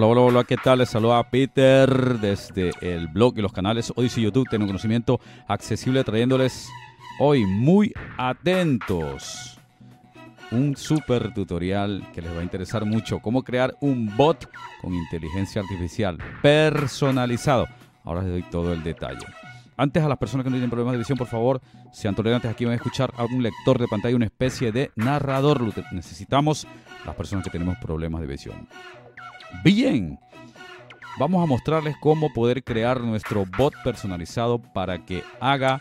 Hola, hola, hola, ¿qué tal? Les saluda Peter desde el blog y los canales Odyssey YouTube, Tengo conocimiento accesible trayéndoles hoy muy atentos un super tutorial que les va a interesar mucho, cómo crear un bot con inteligencia artificial personalizado. Ahora les doy todo el detalle. Antes a las personas que no tienen problemas de visión, por favor, sean tolerantes. Aquí van a escuchar a un lector de pantalla, una especie de narrador. Necesitamos las personas que tenemos problemas de visión. Bien, vamos a mostrarles cómo poder crear nuestro bot personalizado para que haga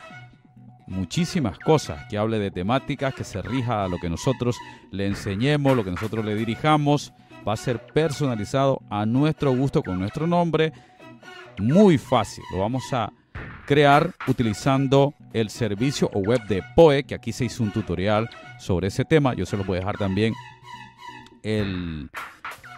muchísimas cosas, que hable de temáticas, que se rija a lo que nosotros le enseñemos, lo que nosotros le dirijamos. Va a ser personalizado a nuestro gusto con nuestro nombre. Muy fácil. Lo vamos a crear utilizando el servicio o web de POE, que aquí se hizo un tutorial sobre ese tema. Yo se los voy a dejar también el,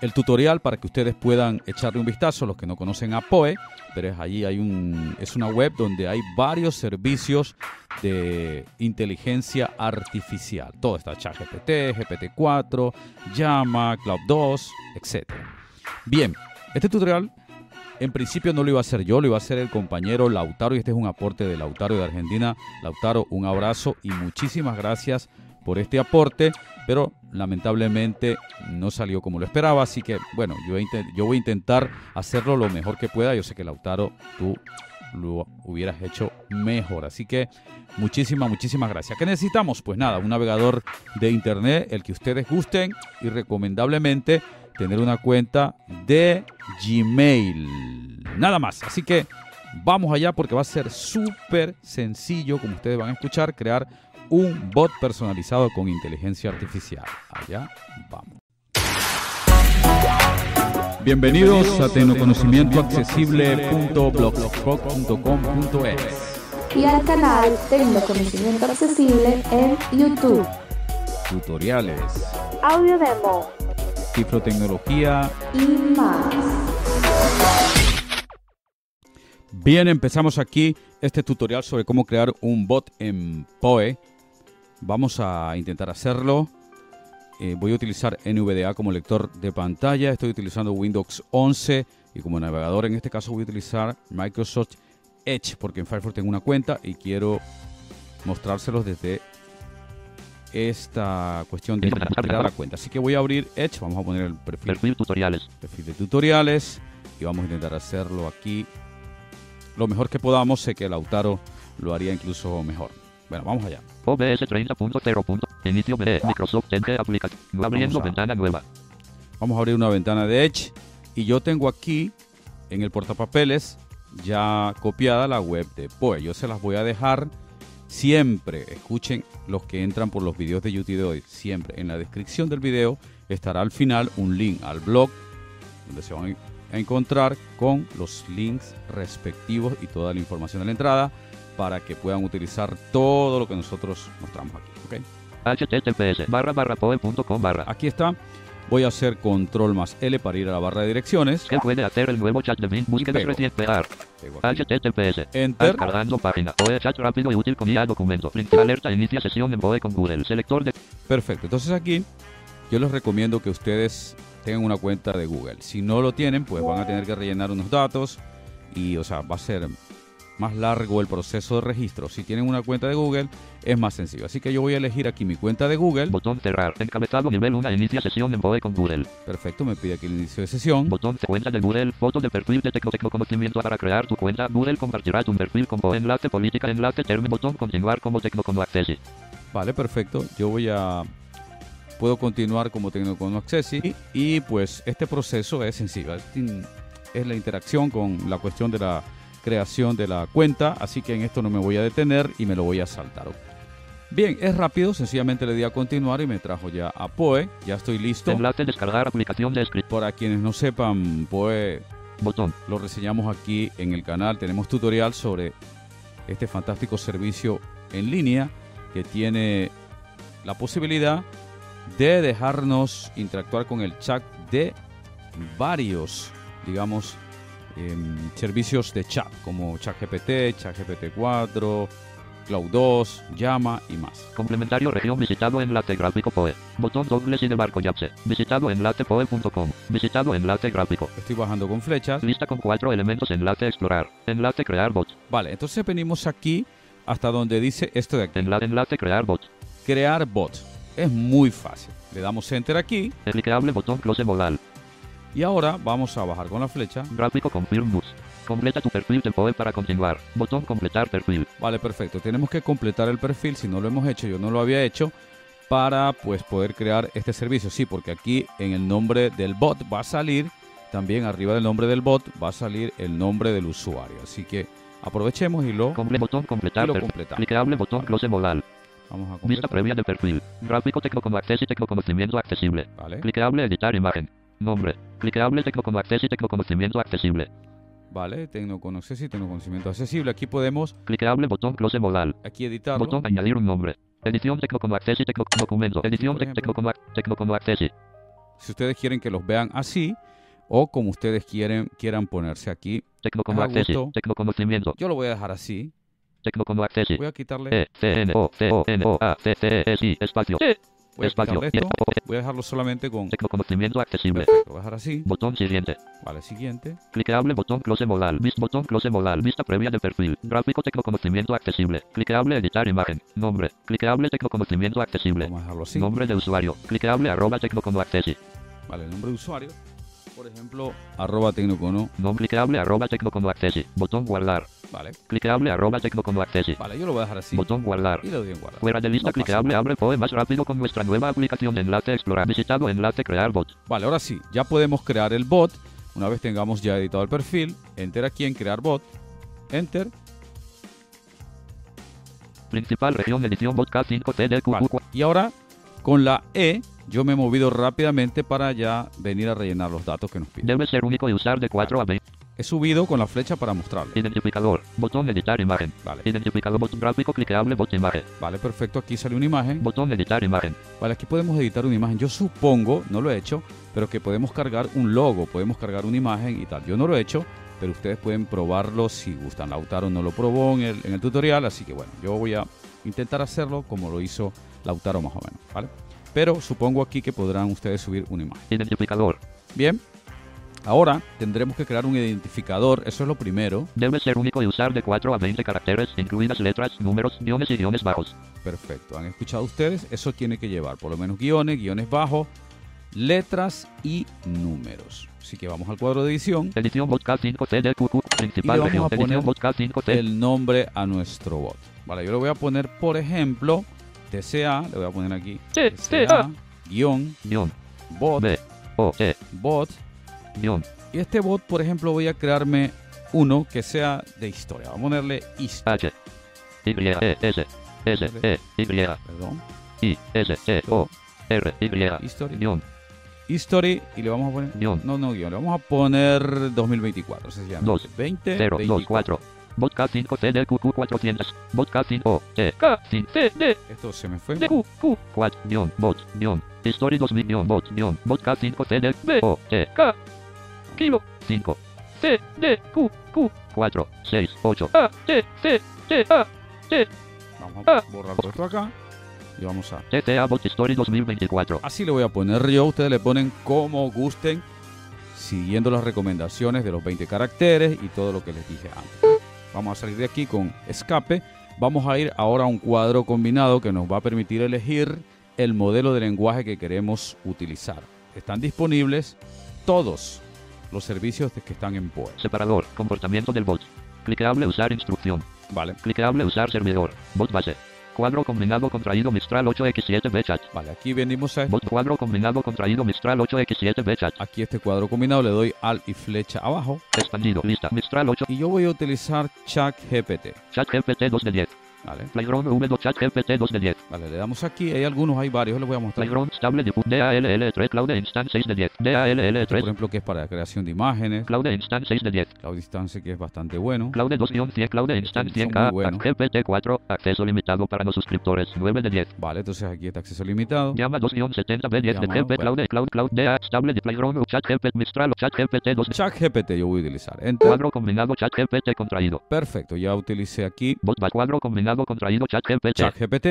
el tutorial para que ustedes puedan echarle un vistazo, los que no conocen a POE, pero es allí hay un es una web donde hay varios servicios de inteligencia artificial. Todo está ChatGPT, GPT-4, Llama, Cloud 2, etc. Bien, este tutorial en principio no lo iba a hacer yo, lo iba a hacer el compañero Lautaro y este es un aporte de Lautaro de Argentina. Lautaro, un abrazo y muchísimas gracias este aporte, pero lamentablemente no salió como lo esperaba, así que bueno, yo voy a intentar hacerlo lo mejor que pueda. Yo sé que Lautaro, tú lo hubieras hecho mejor. Así que muchísimas, muchísimas gracias. ¿Qué necesitamos? Pues nada, un navegador de internet, el que ustedes gusten y recomendablemente tener una cuenta de Gmail. Nada más. Así que vamos allá porque va a ser súper sencillo, como ustedes van a escuchar, crear un bot personalizado con inteligencia artificial. Allá vamos. Bienvenidos a tecnoconocimientoaccesible.blogspot.com.es y al canal Tecnoconocimiento Accesible en YouTube. Tutoriales, audio demo, cifrotecnología y más. Bien, empezamos aquí este tutorial sobre cómo crear un bot en POE. Vamos a intentar hacerlo. Eh, voy a utilizar NVDA como lector de pantalla. Estoy utilizando Windows 11 y como navegador en este caso voy a utilizar Microsoft Edge porque en Firefox tengo una cuenta y quiero mostrárselos desde esta cuestión de crear la cuenta. Así que voy a abrir Edge, vamos a poner el perfil, perfil tutoriales. perfil de tutoriales y vamos a intentar hacerlo aquí lo mejor que podamos. Sé que Lautaro lo haría incluso mejor. Bueno, vamos allá. OBS 30.0. Inicio de Microsoft Edge aplicación. Abriendo ventana nueva. Vamos a abrir una ventana de Edge y yo tengo aquí en el portapapeles ya copiada la web de POE. Yo se las voy a dejar siempre. Escuchen los que entran por los videos de YouTube de hoy. Siempre en la descripción del video estará al final un link al blog donde se van a encontrar con los links respectivos y toda la información de la entrada para que puedan utilizar todo lo que nosotros mostramos aquí. ¿okay? https barra barra poe.com barra. Aquí está. Voy a hacer control más L para ir a la barra de direcciones. ¿Qué puede hacer el nuevo chat de Bing? Búsqueda reciente https. Enter. Cargando página. POE chat rápido y útil con IA documento. Link alerta inicia sesión en POE con Google. Selector de... Perfecto. Entonces aquí yo les recomiendo que ustedes tengan una cuenta de Google. Si no lo tienen, pues van a tener que rellenar unos datos y, o sea, va a ser más largo el proceso de registro. Si tienen una cuenta de Google, es más sencillo. Así que yo voy a elegir aquí mi cuenta de Google. Botón cerrar. Encabezado nivel 1. Inicia sesión en POE con Google. Perfecto, me pide aquí el inicio de sesión. Botón de cuenta de Google. Foto de perfil de Tecno Conocimiento para crear tu cuenta. Google compartirá tu perfil con POE. Enlace política. Enlace término. Botón continuar como Tecnocono Accessi. Vale, perfecto. Yo voy a... Puedo continuar como Tecnocono Accessi. Y, y pues este proceso es sencillo. Es la interacción con la cuestión de la creación de la cuenta, así que en esto no me voy a detener y me lo voy a saltar. Bien, es rápido, sencillamente le di a continuar y me trajo ya a Poe, ya estoy listo. Enlace descargar aplicación de script. Para quienes no sepan, Poe Botón. lo reseñamos aquí en el canal, tenemos tutorial sobre este fantástico servicio en línea que tiene la posibilidad de dejarnos interactuar con el chat de varios, digamos, eh, servicios de chat como ChatGPT, ChatGPT 4, Cloud 2, Llama y más. Complementario región visitado enlace gráfico POE. Botón doble sin barco Yapse. Visitado enlace POE.com. Visitado enlace gráfico. Estoy bajando con flechas. Lista con cuatro elementos enlace explorar. Enlace crear bot. Vale, entonces venimos aquí hasta donde dice esto de aquí. Enlace enlace crear bot. Crear bot. Es muy fácil. Le damos enter aquí Clicable botón close modal. Y ahora vamos a bajar con la flecha. Gráfico confirm mus. Completa tu perfil de POE para continuar. Botón completar perfil. Vale, perfecto. Tenemos que completar el perfil. Si no lo hemos hecho, yo no lo había hecho para pues poder crear este servicio. Sí, porque aquí en el nombre del bot va a salir también arriba del nombre del bot va a salir el nombre del usuario. Así que aprovechemos y lo Comple botón completar Y lo perfil. completamos. Clicable botón close modal. vamos a Vista completar. previa de perfil. Gráfico tecno como acceso y tecno conocimiento accesible. Vale, Clicable editar imagen. Nombre. Clicable tecno como acceso y tecno conocimiento accesible. vale. Tecnoconoces y Tecnoconocimiento accesible. Aquí podemos Clicable botón close modal. aquí editarlo. Botón añadir un nombre. Edición tecno como acceso y tecno documento. Edición Por tec- ejemplo. tecno como ac- tecno como acceso. Si ustedes quieren que los vean así o como ustedes quieren quieran ponerse aquí. Tecno como Ah, acceso. gusto. Tecno conocimiento. Yo lo voy a dejar así. Tecno como acceso. Voy a quitarle, E C N O C O N O A C C E S I espacio. Voy a espacio. esto. Voy a dejarlo solamente con. Tecno conocimiento accesible. Perfecto, Lo voy a dejar así. Botón siguiente. Vale, siguiente. Clicable botón close modal. Vis botón close modal. Vista previa de perfil. Gráfico tecno conocimiento accesible. Clicable editar imagen. Nombre. Clicable tecno conocimiento accesible. Vamos a dejarlo así. Nombre de usuario. Clicable arroba tecno como acceso. Vale, el nombre de usuario. Por ejemplo, arroba tecnocono. Nombre arroba tecno como acceso. Botón guardar. Vale. Clicable arroba tecno como acceso. Vale, yo lo voy a dejar así. Botón guardar. Y le doy en guardar. Fuera de lista No clicable abre POE más rápido con nuestra nueva aplicación enlace explorar. Visitado enlace crear bot. Vale, ahora sí, ya podemos crear el bot. Una vez tengamos ya editado el perfil, enter aquí en crear bot. Enter. Principal región edición bot K5 CDQ. Vale. Y ahora con la E yo me he movido rápidamente para ya venir a rellenar los datos que nos piden. Debe ser único y usar de 4 a 20. He subido con la flecha para mostrarle. Identificador. Botón editar imagen. Vale, Identificador bot gráfico clicable bot imagen. vale, perfecto. Aquí sale una imagen. Botón editar imagen. Vale, aquí podemos editar una imagen. Yo supongo, no lo he hecho, pero que podemos cargar un logo, podemos cargar una imagen y tal. Yo no lo he hecho, pero ustedes pueden probarlo si gustan. Lautaro no lo probó en el, en el tutorial, así que bueno, yo voy a intentar hacerlo como lo hizo Lautaro más o menos, ¿vale? Pero supongo aquí que podrán ustedes subir una imagen. Identificador. Bien, ahora tendremos que crear un identificador, eso es lo primero. Debe ser único y usar de 4 a 20 caracteres, incluidas letras, números, guiones y guiones bajos. Perfecto, han escuchado ustedes, eso tiene que llevar por lo menos guiones, guiones bajos, letras y números. Así que vamos al cuadro de edición, Edición bot K5 CDQQ. Y Principal le vamos región. a poner Edición bot K5 C. el nombre a nuestro bot. Vale, yo le voy a poner, por ejemplo, TCA, le voy a poner aquí TCA, guion, Guión. bot, B. O. E. bot. Guión. Y este bot, por ejemplo, voy a crearme uno que sea de historia. Vamos a ponerle historia. H. Y. E. S. S. E. Y. Perdón. I. S. E. O. R. Y. History. Guión. History y le vamos a poner. Guión. No, no, guion. Le vamos a poner 2024. Se llama. Dos. 20, 0, 2, 24. 4. Bot K5 CDQQ 400. Bot K5 O. E. K5 C. D. Esto se me fue. Q. Q. 4. Guión. Bot. Guión. History 2000. Guión. Bot. K5 CD. B. O. E. K. Kilo. 5. C. D. Q. Q. 4. 6. 8. A. T. T. T. A. T. Vamos a borrar todo esto acá. Y vamos a. TTA Bot Story 2024. Así le voy a poner yo. Ustedes le ponen como gusten. Siguiendo las recomendaciones de los 20 caracteres y todo lo que les dije antes. Vamos a salir de aquí con escape. Vamos a ir ahora a un cuadro combinado que nos va a permitir elegir el modelo de lenguaje que queremos utilizar. Están disponibles todos los servicios que están en POE. Separador. Comportamiento del bot. Clicable usar instrucción. Vale, Clicable usar servidor. Bot base. Cuadro combinado contraído Mistral 8X7B chat. vale. Aquí venimos a Bot cuadro combinado contraído Mistral 8X7B chat. aquí este cuadro combinado. Le doy alt y flecha abajo. Expandido. Lista. Mistral 8. Y yo voy a utilizar ChatGPT. Chat GPT 2 de 10. Vale, Playground V2 Chat GPT 2 de 10. vale. Le damos aquí. Hay algunos, hay varios. Les voy a mostrar. Playground Stable de DALL3 Cloud Instance 6 de 10. Por DALL3 ejemplo, que es para creación de imágenes. Cloud Instance 6 de 10. Cloud Distance, que es bastante bueno. Cloud 2-100 Cloud Instance Son 100K. muy buenos. GPT 4. Acceso limitado para los suscriptores 9 de 10. Vale, entonces aquí está acceso limitado. Llama 2-70B10 de Llama, GP bueno. Cloud Cloud Cloud DA Stable de Playground Chat GPT Mistral Chat GPT 2 ChatGPT yo voy a utilizar. Enter. Cuadro combinado Chat GPT contraído. Perfecto, ya utilicé aquí. Bot cuadro combinado Almacenado contraído chat GPT. ChatGPT.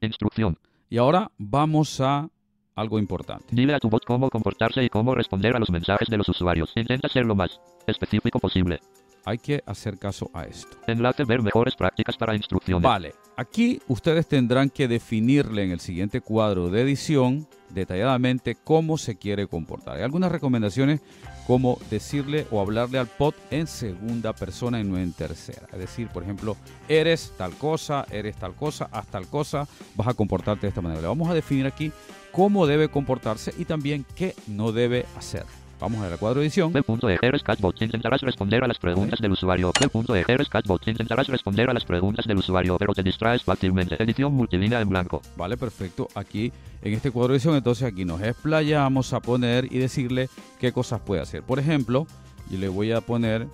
Instrucción. Y ahora vamos a algo importante. Dile a tu bot cómo comportarse y cómo responder a los mensajes de los usuarios. Intenta ser lo más específico posible. Hay que hacer caso a esto. Enlace ver mejores prácticas para instrucciones. Vale, aquí ustedes tendrán que definirle en el siguiente cuadro de edición detalladamente cómo se quiere comportar. Hay algunas recomendaciones como decirle o hablarle al pod en segunda persona y no en tercera. Es decir, por ejemplo, eres tal cosa, eres tal cosa, haz tal cosa, vas a comportarte de esta manera. Le vamos a definir aquí cómo debe comportarse y también qué no debe hacer. Vamos a ver el cuadro de edición. B.ejeres Catbot. Intentarás responder a las preguntas del usuario. B.ejeres Catbot. Intentarás responder a las preguntas del usuario, pero te distraes fácilmente. Edición multilínea en blanco. Vale, perfecto. Aquí en este cuadro edición, entonces aquí nos explayamos a poner y decirle qué cosas puede hacer. Por ejemplo, yo le voy a poner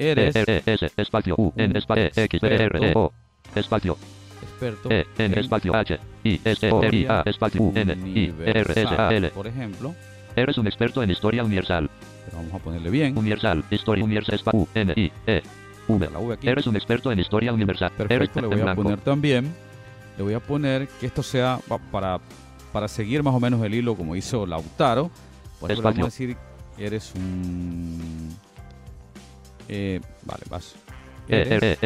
eres E, E, S, espacio, U, N, espacio, X, R, E, O, espacio, experto E, N, espacio, H, I, S, O, R, I, A, espacio, U, N, I, R, S, A, L. por ejemplo. Eres un experto en historia universal. Pero vamos a ponerle bien. Universal, historia universal, U, N, I, E, V. La V aquí. Eres un experto en historia universal. Eres le voy a poner también, le voy a poner que esto sea pa- para, para seguir más o menos el hilo como hizo Lautaro. Por ejemplo, vamos a decir, eres un... eh, vale, vas. Eres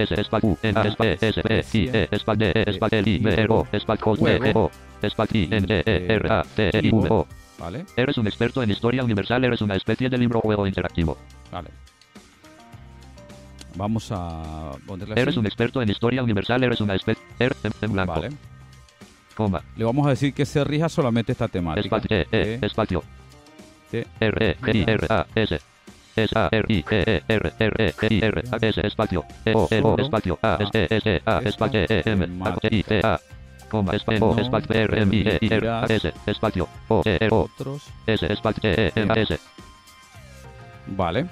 E, E, E, E, T, E. Vale, Eres un experto en historia universal, eres una especie de libro juego interactivo. vale. Vamos a ponerle así. Eres un experto en historia universal, eres una especie er, en, en blanco, Vale. coma, Le vamos a decir que se rija solamente esta temática. espacio, E, E, espacio, T, R, E, G, I, R, A, S, S, A, R, I, G, E, R, R, E, G, I, R, A, S, espacio, E, O, E, O, espacio, A, S, E, S, A, espacio, E, M, A, T, I, C, A, coma, espacio, espacio, R, I, E, I, R, S, espacio, O, E, R, O, otros. S, espacio, E, E, M, A, S. Vale.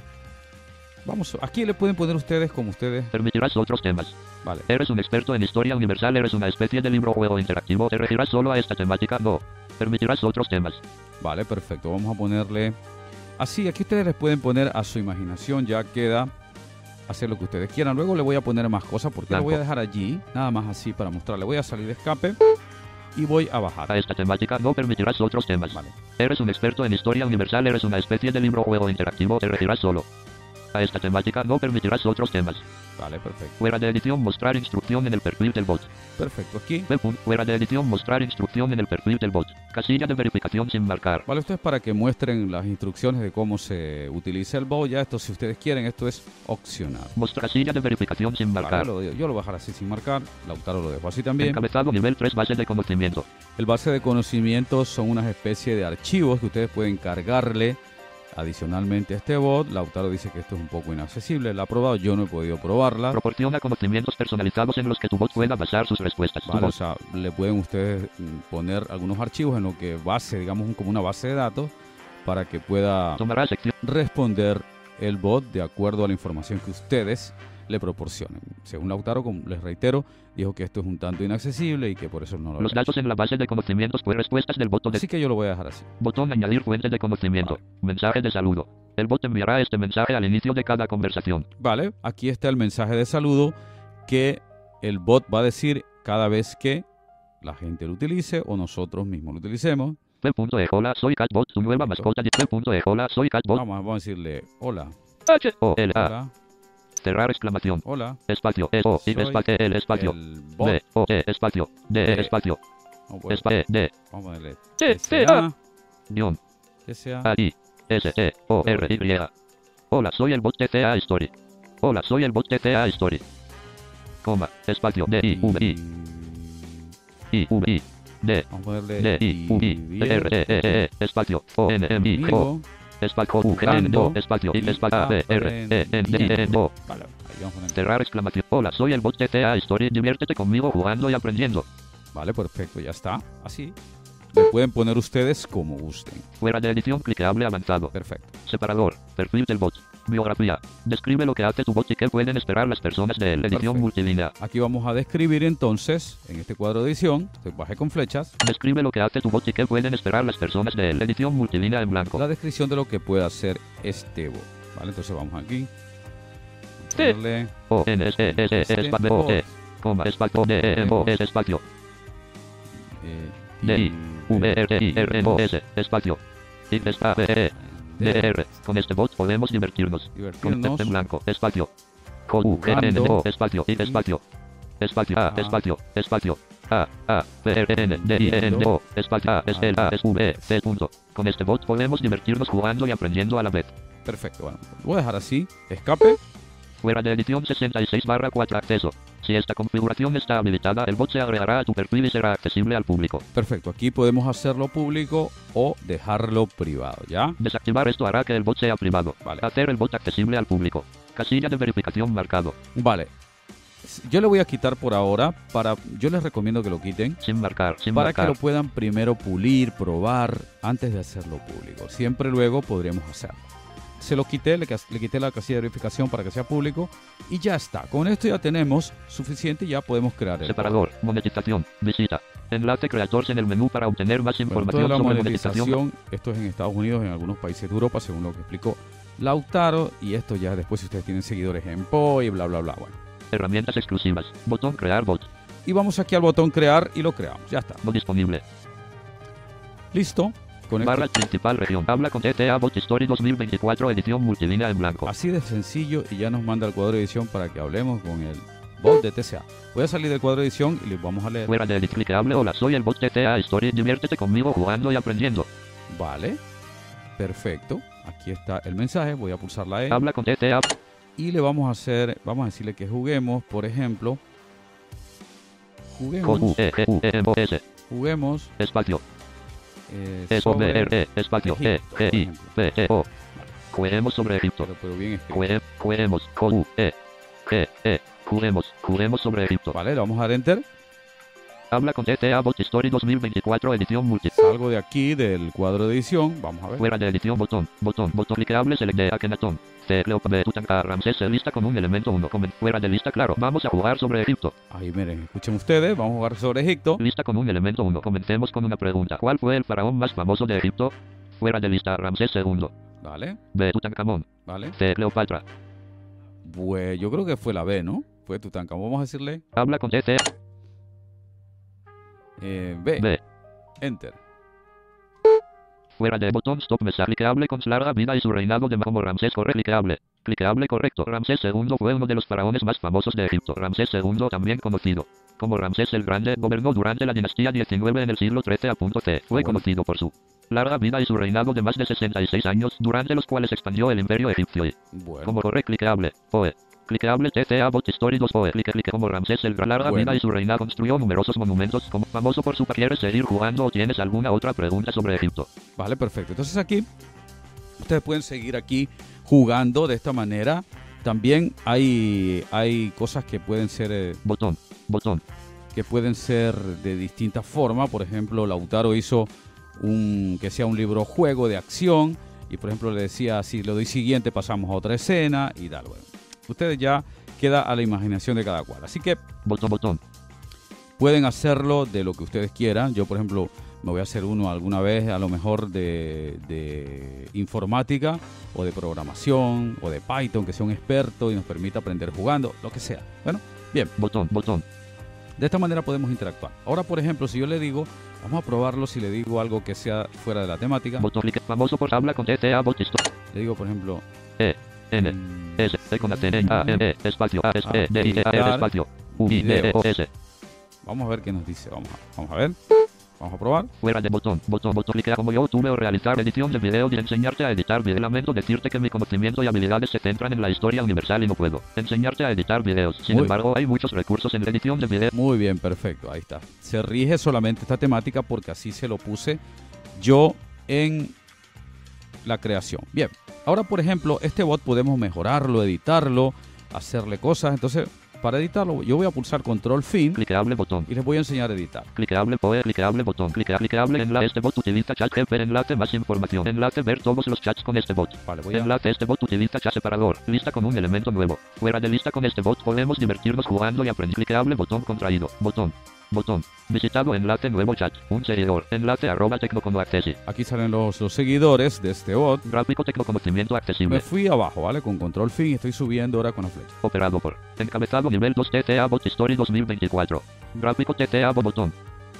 Vamos, aquí le pueden poner ustedes como ustedes. Permitirás otros temas. Vale. Eres un experto en historia universal, eres una especie de libro juego interactivo, te regirás solo a esta temática, no. Permitirás otros temas. Vale, perfecto. Vamos a ponerle así. Aquí ustedes les pueden poner a su imaginación. Ya queda hacer lo que ustedes quieran. Luego le voy a poner más cosas porque lo Blanco. voy a dejar allí. Nada más así para mostrarle. Voy a salir de escape y voy a bajar. A esta temática no permitirás otros temas. Vale. Eres un experto en historia universal, eres una especie de libro juego interactivo, te regirás solo. A esta temática no permitirás otros temas. Vale, perfecto. Fuera de edición mostrar instrucción en el perfil del bot. Perfecto. Aquí. Fuera de edición mostrar instrucción en el perfil del bot. Casilla de verificación sin marcar. Vale, esto es para que muestren las instrucciones de cómo se utiliza el bot. Ya esto, si ustedes quieren, esto es opcional. Mostrar casilla de verificación sin Vale, marcar. lo- yo lo voy a dejar así sin marcar. Lautaro lo dejo así también. Encabezado nivel 3 base de conocimiento. El base de conocimientos son unas especie de archivos que ustedes pueden cargarle adicionalmente a este bot. Lautaro dice que esto es un poco inaccesible. La ha probado, yo no he podido probarla. Proporciona conocimientos personalizados en los que tu bot pueda basar sus respuestas. Vale, o sea, le pueden ustedes mm, poner algunos archivos en lo que base, digamos, como una base de datos para que pueda responder el bot de acuerdo a la información que ustedes le proporcionen. Según Lautaro, como les reitero, dijo que esto es un tanto inaccesible y que por eso no lo Los datos en la base de conocimientos pues respuestas del botón de Así que yo lo voy a dejar así. botón añadir fuente de conocimiento. Mensaje de saludo. El bot enviará este mensaje al inicio de cada conversación. Vale, aquí está el mensaje de saludo que el bot va a decir cada vez que la gente lo utilice o nosotros mismos lo utilicemos. Hola, soy Catbot, tu nueva mascota. de. Hola, soy Catbot. Vamos, vamos a decirle hola, H O L A. hola, Cerrar exclamación. hola. Espacio E O espacio espacio. El bot. B O E espacio. D E espacio. A poner- espacio D. Vamos a ponerle T, T, SA, guion. SA, A. I S E O R Y. Hola, soy el bot TCA Story. Hola, soy el bot TCA Story. Coma, espacio D I V I. I V I. D. Vamos a ponerle D I V I. R E E E espacio O N M I O. espacio U G espacio I espacio A B R E N N O Vale, ahí vamos. Cerrar exclamación. Hola, soy el bot TCA Story. Diviértete conmigo jugando y aprendiendo. Vale, perfecto, ya está. Así. Le pueden poner ustedes como gusten. Fuera de edición clicable avanzado. Perfecto. Separador. Perfil del bot. Biografía. Describe lo que hace tu bot y qué pueden esperar las personas de él. Edición multilínea. Aquí vamos a describir entonces, en este cuadro de edición, se baje con flechas, Describe lo que hace tu bot y qué pueden esperar las personas de él. Edición multilínea en blanco. la descripción de lo que puede hacer este bot. Vale, entonces vamos aquí. A O N S E S E este espacio O E coma, espacio, D, E, M, O, S, espacio, D, I, V, R, I, R, O, S, espacio, I, A, B, E, D, R. Con este bot podemos divertirnos. divertirnos. En blanco, espacio. Q, U, G, N, O, espacio, I, espacio. Espacio, A, Ah. espacio, espacio. A, A, P, R, N, D, I, N, O, espacio, A, S, L, A, S, V, C, punto. Con este bot podemos divertirnos jugando y aprendiendo a la vez. Perfecto, bueno. Lo voy a dejar así. Escape. Fuera de edición 66 barra 4 acceso. Si esta configuración está habilitada, el bot se agregará a tu perfil y será accesible al público. Perfecto. Aquí podemos hacerlo público o dejarlo privado, ¿ya? Desactivar esto hará que el bot sea privado. Vale. Hacer el bot accesible al público. Casilla de verificación marcado. Vale. Yo le voy a quitar por ahora para... Yo les recomiendo que lo quiten Sin marcar, sin para que marcar. lo puedan primero pulir, probar antes de hacerlo público. Siempre luego podríamos hacerlo. Se lo quité, le, le quité la casilla de verificación para que sea público y ya está. Con esto ya tenemos suficiente y ya podemos crear el Separador, monetización, visita. Enlace creators en el menú para obtener más Bueno, información la sobre monetización. monetización, esto es en Estados Unidos, en algunos países de Europa, según lo que explicó Lautaro, y esto ya después si ustedes tienen seguidores en PO y bla bla bla. Bueno. Herramientas exclusivas. Botón crear bot. Y vamos aquí al botón crear y lo creamos. Ya está. No disponible. Listo. Con esto- Barra principal región. Habla con TTA Bot Story 2024 edición multilínea en blanco. Así de sencillo y ya nos manda el cuadro de edición para que hablemos con el bot de TCA. Voy a salir del cuadro de edición y les vamos a leer. Fuera de edit clicable. Hola, soy el bot TTA Story. Diviértete conmigo jugando y aprendiendo. Vale. Perfecto. Aquí está el mensaje. Voy a pulsar la E. Habla con TTA. Y le vamos a hacer, vamos a decirle que juguemos, por ejemplo. Juguemos. E, E. Juguemos. Espacio. Eh, E, B, sobre R, E. Espacio. E, G, por I. B, E, O. Juguemos sobre Egipto. Pero, bien. Con U, E. G, E. Juguemos. Juguemos sobre Egipto. Vale, le vamos a dar enter. Habla con TTA Bot Story 2024 edición multi. Salgo de aquí del cuadro de edición. Vamos a ver. Fuera de edición botón, botón, botón clicable select de Akenatón. C. Ramsés se lista con un elemento 1. Fuera de lista claro. Vamos a jugar sobre Egipto. Ahí miren, escuchen ustedes. Vamos a jugar sobre Egipto. Lista con un elemento 1. Comencemos con una pregunta. ¿Cuál fue el faraón más famoso de Egipto? Fuera de lista Ramsés II. Vale, B. Tutankamón. vale. C. Cleopatra. Pues yo creo que fue la B, ¿no? Fue Tutankamón. Vamos a decirle Habla con TT. eh, B. B. Enter. Fuera de botón stop mesa clicable con larga vida y su reinado de como Ramsés corre clicable. Clicable correcto. Ramsés II fue uno de los faraones más famosos de Egipto. Ramsés II también conocido como Ramsés el Grande gobernó durante la dinastía 19 en el siglo XIII a punto C. Fue conocido por su larga vida y su reinado de más de 66 años durante los cuales expandió el imperio egipcio y Bueno, como corre clicable. OE. Clicable TCA Bot Story 2 OE. Clique clique como Ramsés el Gran larga Bueno. vida y su reinado construyó numerosos monumentos como famoso por su ¿Quieres seguir jugando o tienes alguna otra pregunta sobre Egipto? vale, perfecto. Entonces aquí, ustedes pueden seguir aquí jugando de esta manera. También hay, hay cosas que pueden ser eh, Botón. Botón. que pueden ser de distintas formas. Por ejemplo, Lautaro hizo un que sea un libro juego de acción y por ejemplo le decía si le doy siguiente pasamos a otra escena y tal. Bueno, ustedes ya queda a la imaginación de cada cual. Así que Botón. Botón. pueden hacerlo de lo que ustedes quieran. Yo, por ejemplo, me voy a hacer uno alguna vez, a lo mejor de, de informática o de programación o de Python, que sea un experto y nos permita aprender jugando, lo que sea. Bueno, bien, Botón. Botón. de esta manera podemos interactuar. Ahora, por ejemplo, si yo le digo, vamos a probarlo si le digo algo que sea fuera de la temática. Botón. Famoso por habla con. Le digo, por ejemplo, E. N. S. Con. A. M. E. Espacio. A. S. E. D. I. E. A. R. Espacio. U. I. D. O. S. vamos a ver qué nos dice. Vamos a, vamos a ver. Vamos a probar. Fuera de botón, botón, botón, clicar como yo tuve o realizar edición de video y enseñarte a editar video. Lamento decirte que mi conocimiento y habilidades se centran en la historia universal y no puedo enseñarte a editar videos. Sin Muy- embargo, hay muchos recursos en la edición de video. Muy bien, perfecto, ahí está. Se rige solamente esta temática porque así se lo puse yo en la creación. Bien, ahora por ejemplo, este bot podemos mejorarlo, editarlo, hacerle cosas. Entonces, para editarlo, yo voy a pulsar control fin Clicable botón. y les voy a enseñar a editar. Clicable POE, clicable botón, clica, clicable enlace. Este bot utiliza chat ver enlace más información. Enlace ver todos los chats con este bot. Vale, voy a... Enlace este bot utiliza chat separador. Lista con un elemento nuevo. Fuera de lista con este bot podemos divertirnos jugando y aprender. Clicable botón contraído. Botón. Botón. Visitado enlace nuevo chat. Un seguidor. Enlace arroba tecnoconoaccesi. Aquí salen los, los seguidores de este bot. Gráfico tecnoconocimiento Me accesible. fui abajo, ¿vale? Con control fin y estoy subiendo ahora con la flecha. Operado por. Encabezado nivel 2 TTA Bot Story 2024. Gráfico TTA Bot botón.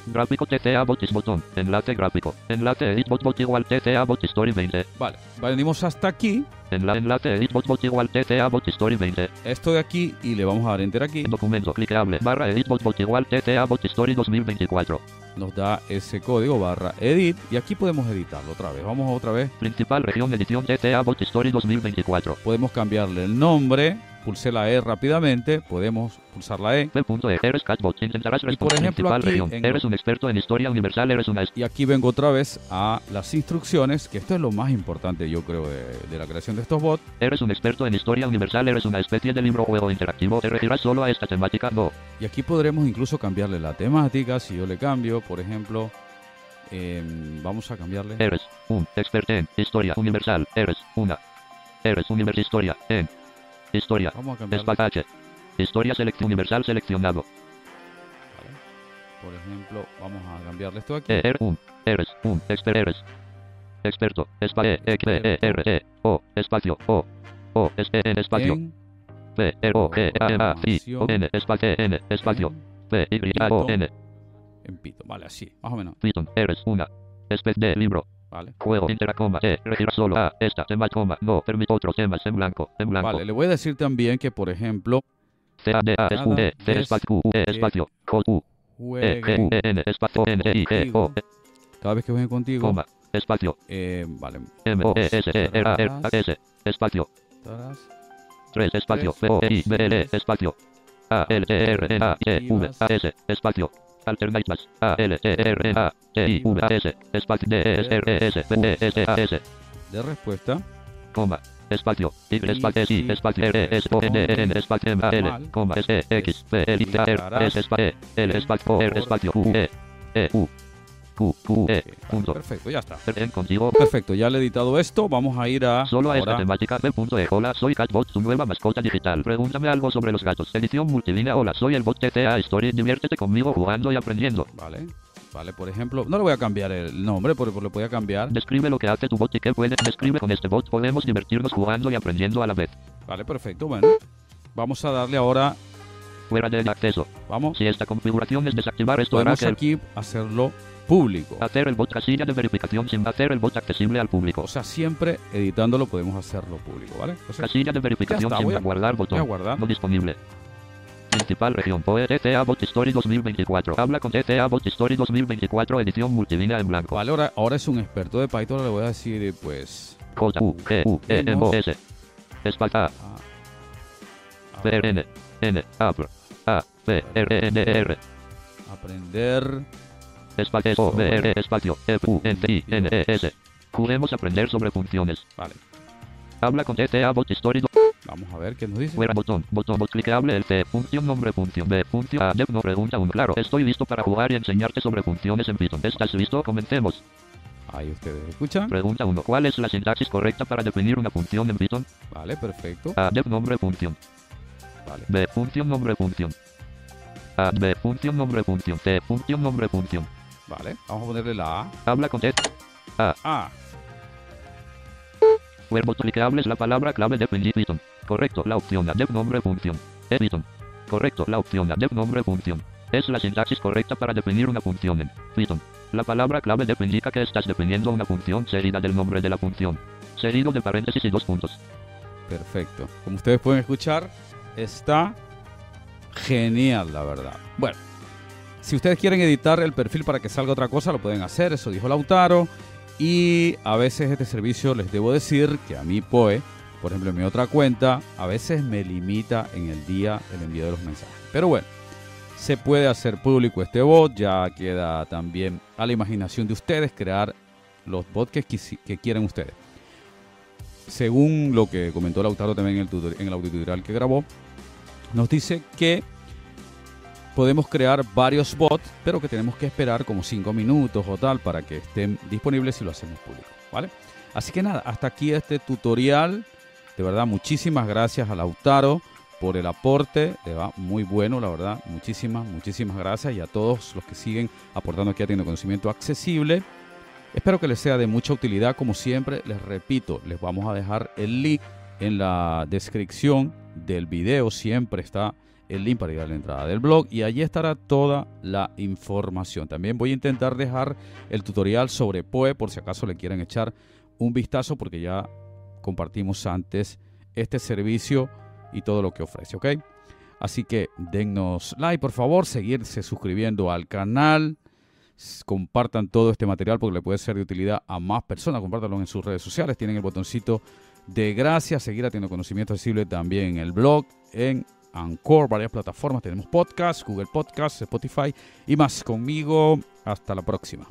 Gráfico TTA Bot is botón. Enlace gráfico. Enlace edit bot bot igual TTA Bot Story 20. Vale, venimos hasta aquí, Enla enlace edit bot bot igual TTA Bot Story 20. esto de aquí y le vamos a dar enter aquí. Documento cliqueable. Barra edit bot bot igual TTA Bot Story 2024. Nos da ese código barra edit y aquí podemos editarlo otra vez. Vamos otra vez. Principal región edición TTA Bot Story 2024. Podemos cambiarle el nombre. Pulsé la E rápidamente. Podemos pulsar la E. Web.e. Eres. Intentarás por ejemplo, aquí en- Eres un experto en historia universal. Eres una Y aquí vengo otra vez a las instrucciones, que esto es lo más importante yo creo de, de la creación de estos bots. Eres un experto en historia universal, eres una especie de libro juego interactivo, te regirás solo a esta temática, no. Y aquí podremos incluso cambiarle la temática. Si yo le cambio, por ejemplo, em, vamos a cambiarle. Eres un experto en historia universal, eres una. Eres univers historia en historia. H. Historia selección universal seleccionado. Vale. Por ejemplo, vamos a cambiarle esto aquí. E, er, un. Eres un exper eres. Experto. Espa E, E, E, R, E, O, espacio, O. O, S, E, N, espacio. En P, R, O, G, A, M, A, I, O, N, espacio, E, N, espacio. P, Y, A, O, N. en pito. Vale, así, más o menos. Python. Eres una. Especie de libro. Vale. Juego, interacoma, E, regirá solo. A, esta, tema, coma, no, permite otros temas en blanco, en blanco. Vale, le voy a decir también que, por ejemplo, C, A, D, A, S, U, E, C, espacio, U, E, es espacio, J, U, E, G, U, E, N, espacio, N, E, I, E, O, E, cada vez que juegue contigo. coma, espacio, eh, vale. M, O, E, S, E, R, A, R, A, S, espacio, 3, espacio, Tres, P, O, E, I, B, L, E, espacio, A, L, E, R, N, A, E, V, A, S, espacio, alternativas, A, L, E, R, A, E, I, V, A, S, espacio, D, E, S, R, E, S, B, E, S, A, S, de respuesta. coma, espacio, Y, espacio, S, espacio, R, S, O, N, E, N, espacio, M, A, L, coma, S, E, X, B, L, I, R, S, espacio, E, L, espacio, O, R, espacio, Q, E, E, U, Q, E, vale, punto. perfecto, ya está. Perfecto, ya le he editado esto. Vamos a ir a. Solo a esta temática B.E. Hola, soy Catbot, tu nueva mascota digital. Pregúntame algo sobre los gatos. Edición multilínea. Hola, soy el bot TTA Story. Diviértete conmigo jugando y aprendiendo. Vale. Vale, por ejemplo, no le voy a cambiar el nombre, porque le voy a cambiar. Describe lo que hace tu bot y qué puede. Describe con este bot. Podemos divertirnos jugando y aprendiendo a la vez. Vale, perfecto, bueno. Vamos a darle ahora. Fuera del acceso. Vamos. Si esta configuración es desactivar, esto Podemos aquí hacerlo público. hacer el bot casilla de verificación sin hacer el bot accesible al público. O sea, siempre editándolo podemos hacerlo público, ¿vale? Entonces, Casilla de verificación está, sin a- guardar botón. guardar. No disponible. Principal región. POE TTA Bot Story 2024. Habla con TTA Bot Story 2024. Edición multilínea en blanco. Vale, ahora, ahora es un experto de Python, le voy a decir, pues. J U G U E M O S. Espacio A a- a P R N A P A P R N R aprender. Espacio O B R espacio E U N T I N E S. Podemos aprender sobre funciones. Vale, Habla con TTA Bot Story. vamos a ver qué nos dice. Fuera botón, botón, bot cliqueable el C, función nombre, función B, función A, no pregunta un claro. Estoy listo para jugar y enseñarte sobre funciones en Python. ¿Estás listo? Comencemos. Ahí ustedes escuchan. Pregunta 1. ¿Cuál es la sintaxis correcta para definir una función en Python? Vale, perfecto. A, dev nombre, función. Vale. B, función nombre, función. A, B, función nombre, función. C, función nombre, función. Vale, vamos a ponerle la A. Habla con T. A. Verbo cliqueable es la palabra clave de Python. Correcto, la opción a dev nombre, función. E Python. Correcto, la opción a dev nombre, función. Es la sintaxis correcta para definir una función en Python. La palabra clave dev indica que estás definiendo una función seguida del nombre de la función. Seguido de paréntesis y dos puntos. Perfecto. Como ustedes pueden escuchar, está genial, la verdad. Bueno, si ustedes quieren editar el perfil para que salga otra cosa, lo pueden hacer, eso dijo Lautaro. Y a veces este servicio les debo decir que a mí POE, por ejemplo en mi otra cuenta, a veces me limita en el día el envío de los mensajes. Pero bueno, se puede hacer público este bot, ya queda también a la imaginación de ustedes crear los bots que, que quieran ustedes según lo que comentó Lautaro también en el, tutor- en el audio tutorial que grabó, nos dice que podemos crear varios bots, pero que tenemos que esperar como 5 minutos o tal para que estén disponibles si lo hacemos público, ¿vale? Así que nada, hasta aquí este tutorial. De verdad, muchísimas gracias a Lautaro por el aporte, le va muy bueno, la verdad. Muchísimas, muchísimas gracias y a todos los que siguen aportando aquí a Tienda Conocimiento Accesible. Espero que les sea de mucha utilidad, como siempre, les repito, les vamos a dejar el link en la descripción del video, siempre está el link para ir a la entrada del blog y allí estará toda la información. También voy a intentar dejar el tutorial sobre POE por si acaso le quieren echar un vistazo porque ya compartimos antes este servicio y todo lo que ofrece, ¿ok? Así que dennos like, por favor, seguirse suscribiendo al canal, compartan todo este material porque le puede ser de utilidad a más personas, compártanlo en sus redes sociales, tienen el botoncito de gracias, seguir teniendo conocimiento accesible también en el blog, en Anchor, varias plataformas, tenemos podcast, Google Podcast, Spotify y más conmigo. Hasta la próxima.